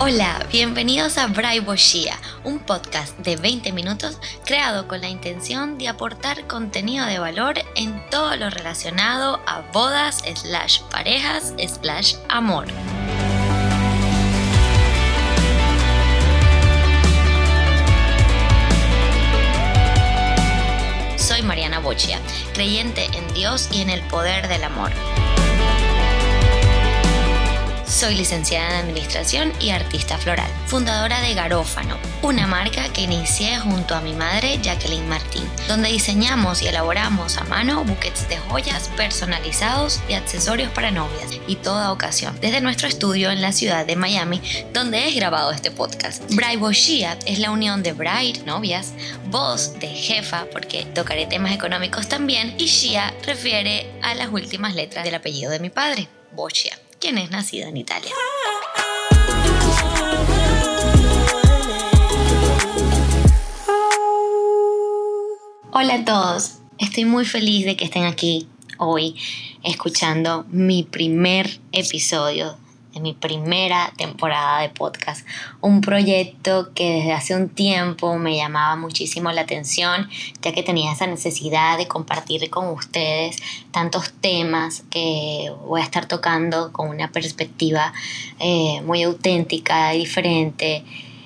Hola, bienvenidos a Braibo Shia, un podcast de 20 minutos creado con la intención de aportar contenido de valor en todo lo relacionado a bodas, slash parejas, slash amor. Soy Mariana Bochia, creyente en Dios y en el poder del amor. Soy licenciada en Administración y artista floral, fundadora de Garófano, una marca que inicié junto a mi madre Jacqueline Martín, donde diseñamos y elaboramos a mano buquets de joyas personalizados y accesorios para novias y toda ocasión, desde nuestro estudio en la ciudad de Miami, donde he grabado este podcast. Bride Shia es la unión de bride, novias, voz de jefa, porque tocaré temas económicos también, y Shia refiere a las últimas letras del apellido de mi padre, Bochia quien es nacida en Italia. Hola a todos, estoy muy feliz de que estén aquí hoy escuchando mi primer episodio mi primera temporada de podcast. Un proyecto que desde hace un tiempo me llamaba muchísimo la atención, ya que tenía esa necesidad de compartir con ustedes tantos temas que voy a estar tocando con una perspectiva eh, muy auténtica, diferente,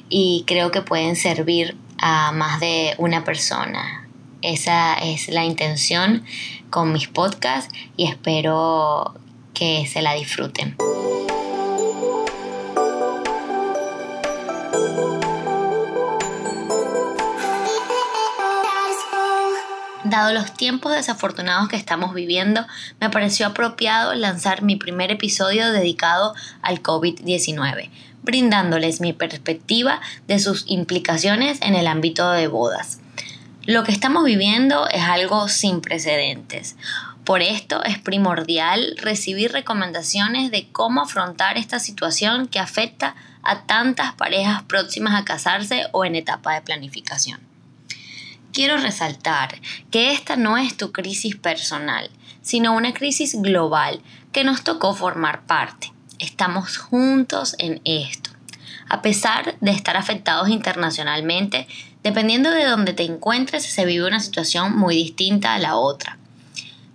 y creo que pueden servir a más de una persona. Esa es la intención con mis podcasts y espero que se la disfruten. Dado los tiempos desafortunados que estamos viviendo, me pareció apropiado lanzar mi primer episodio dedicado al COVID-19, brindándoles mi perspectiva de sus implicaciones en el ámbito de bodas. Lo que estamos viviendo es algo sin precedentes. Por esto es primordial recibir recomendaciones de cómo afrontar esta situación que afecta a tantas parejas próximas a casarse o en etapa de planificación. Quiero resaltar que esta no es tu crisis personal, sino una crisis global que nos tocó formar parte. Estamos juntos en esto. A pesar de estar afectados internacionalmente, dependiendo de donde te encuentres, se vive una situación muy distinta a la otra.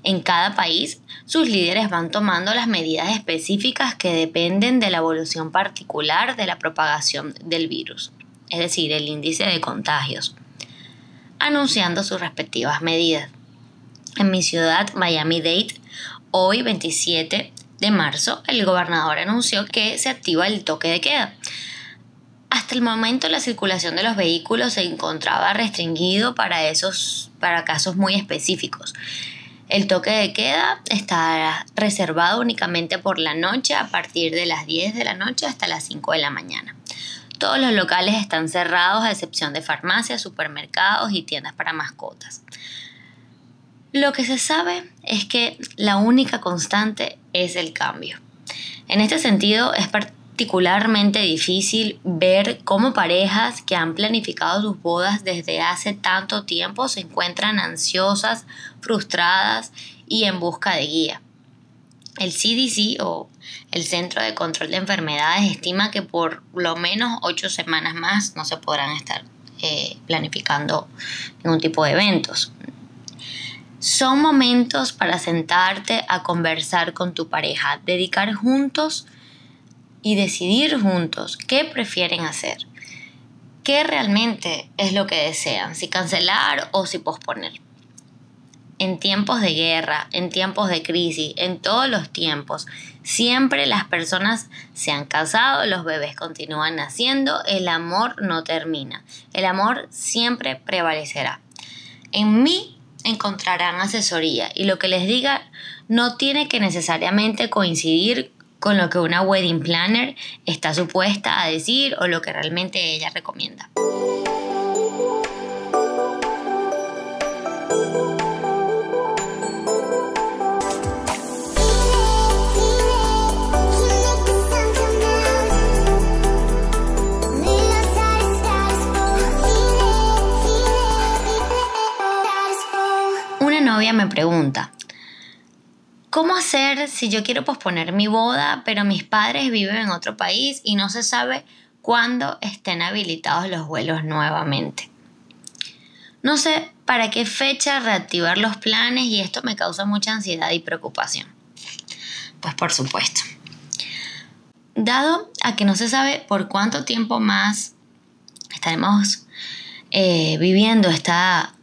En cada país, sus líderes van tomando las medidas específicas que dependen de la evolución particular de la propagación del virus, es decir, el índice de contagios anunciando sus respectivas medidas. En mi ciudad, Miami-Dade, hoy 27 de marzo, el gobernador anunció que se activa el toque de queda. Hasta el momento la circulación de los vehículos se encontraba restringido para esos para casos muy específicos. El toque de queda estará reservado únicamente por la noche a partir de las 10 de la noche hasta las 5 de la mañana. Todos los locales están cerrados a excepción de farmacias, supermercados y tiendas para mascotas. Lo que se sabe es que la única constante es el cambio. En este sentido es particularmente difícil ver cómo parejas que han planificado sus bodas desde hace tanto tiempo se encuentran ansiosas, frustradas y en busca de guía. El CDC o el Centro de Control de Enfermedades estima que por lo menos ocho semanas más no se podrán estar eh, planificando ningún tipo de eventos. Son momentos para sentarte a conversar con tu pareja, dedicar juntos y decidir juntos qué prefieren hacer, qué realmente es lo que desean, si cancelar o si posponer en tiempos de guerra, en tiempos de crisis, en todos los tiempos. Siempre las personas se han casado, los bebés continúan naciendo, el amor no termina. El amor siempre prevalecerá. En mí encontrarán asesoría y lo que les diga no tiene que necesariamente coincidir con lo que una wedding planner está supuesta a decir o lo que realmente ella recomienda. Me pregunta, ¿cómo hacer si yo quiero posponer mi boda, pero mis padres viven en otro país y no se sabe cuando estén habilitados los vuelos nuevamente. No sé para qué fecha reactivar los planes y esto me causa mucha ansiedad y preocupación. Pues por supuesto. Dado a que no se sabe por cuánto tiempo más estaremos eh, viviendo esta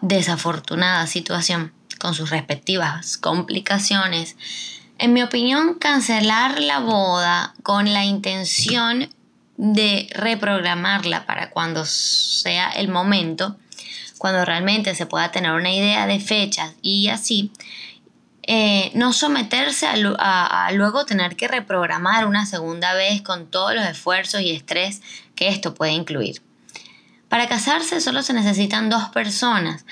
desafortunada situación con sus respectivas complicaciones, en mi opinión, cancelar la boda con la intención de reprogramarla para cuando sea el momento, cuando realmente se pueda tener una idea de fechas y así, eh, no someterse a, luego tener que reprogramar una segunda vez con todos los esfuerzos y estrés que esto puede incluir. Para casarse solo se necesitan dos personas.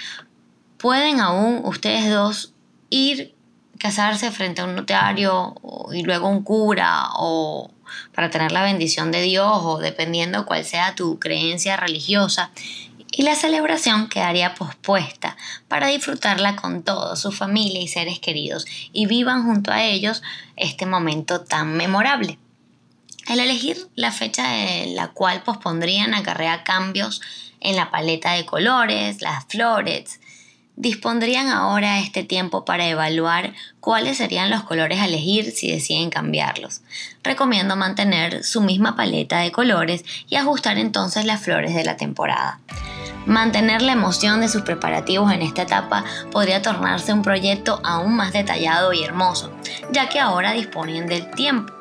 Pueden aún ustedes dos ir casarse frente a un notario y luego un cura o para tener la bendición de Dios o dependiendo cuál sea tu creencia religiosa y la celebración quedaría pospuesta para disfrutarla con toda su familia y seres queridos y vivan junto a ellos este momento tan memorable. El elegir la fecha en la cual pospondrían acarrea cambios en la paleta de colores, las flores, dispondrían ahora este tiempo para evaluar cuáles serían los colores a elegir si deciden cambiarlos. Recomiendo mantener su misma paleta de colores y ajustar entonces las flores de la temporada. Mantener la emoción de sus preparativos en esta etapa podría tornarse un proyecto aún más detallado y hermoso, ya que ahora disponen del tiempo.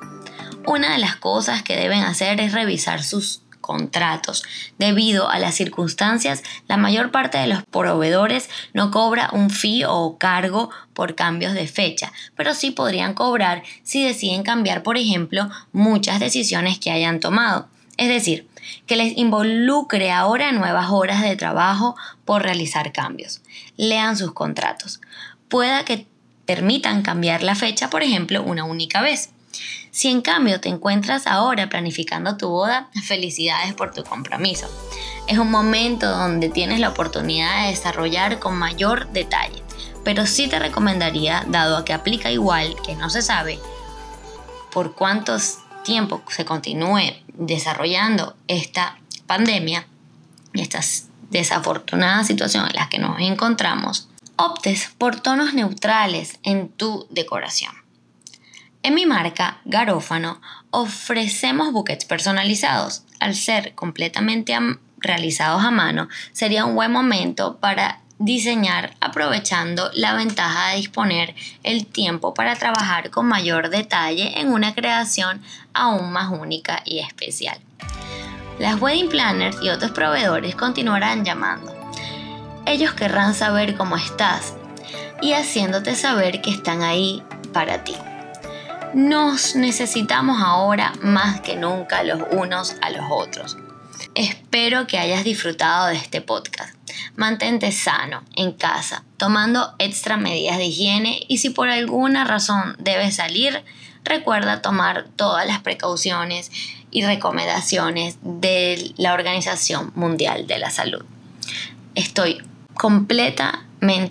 Una de las cosas que deben hacer es revisar sus contratos. Debido a las circunstancias, la mayor parte de los proveedores no cobra un fee o cargo por cambios de fecha, pero sí podrían cobrar si deciden cambiar, por ejemplo, muchas decisiones que hayan tomado. Es decir, que les involucre ahora nuevas horas de trabajo por realizar cambios. Lean sus contratos. Pueda que permitan cambiar la fecha, por ejemplo, una única vez. Si en cambio te encuentras ahora planificando tu boda, felicidades por tu compromiso. Es un momento donde tienes la oportunidad de desarrollar con mayor detalle, pero sí te recomendaría, dado a que aplica igual, que no se sabe por cuántos tiempo se continúe desarrollando esta pandemia y estas desafortunadas situaciones en las que nos encontramos, optes por tonos neutrales en tu decoración. En mi marca, Garófano, ofrecemos buquets personalizados. Al ser completamente realizados a mano, sería un buen momento para diseñar aprovechando la ventaja de disponer el tiempo para trabajar con mayor detalle en una creación aún más única y especial. Las wedding planners y otros proveedores continuarán llamando. Ellos querrán saber cómo estás y haciéndote saber que están ahí para ti. Nos necesitamos ahora más que nunca los unos a los otros. Espero que hayas disfrutado de este podcast. Mantente sano en casa, tomando extra medidas de higiene y si por alguna razón debes salir, recuerda tomar todas las precauciones y recomendaciones de la Organización Mundial de la Salud. Estoy completa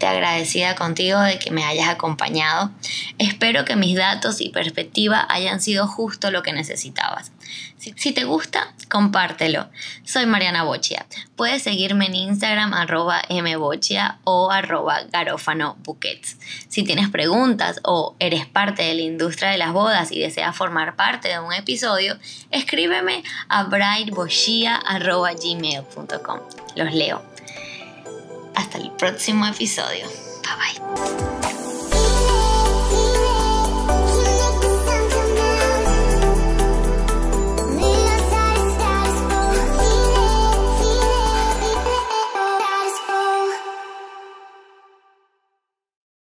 agradecida contigo de que me hayas acompañado. Espero que mis datos y perspectiva hayan sido justo lo que necesitabas. Si, te gusta, compártelo. Soy Mariana Bochia. Puedes seguirme en Instagram arroba mbochia o arroba garófano Si tienes preguntas o eres parte de la industria de las bodas y deseas formar parte de un episodio, escríbeme a brightbochia.gmail.com. Los leo. Hasta el próximo episodio. Bye bye.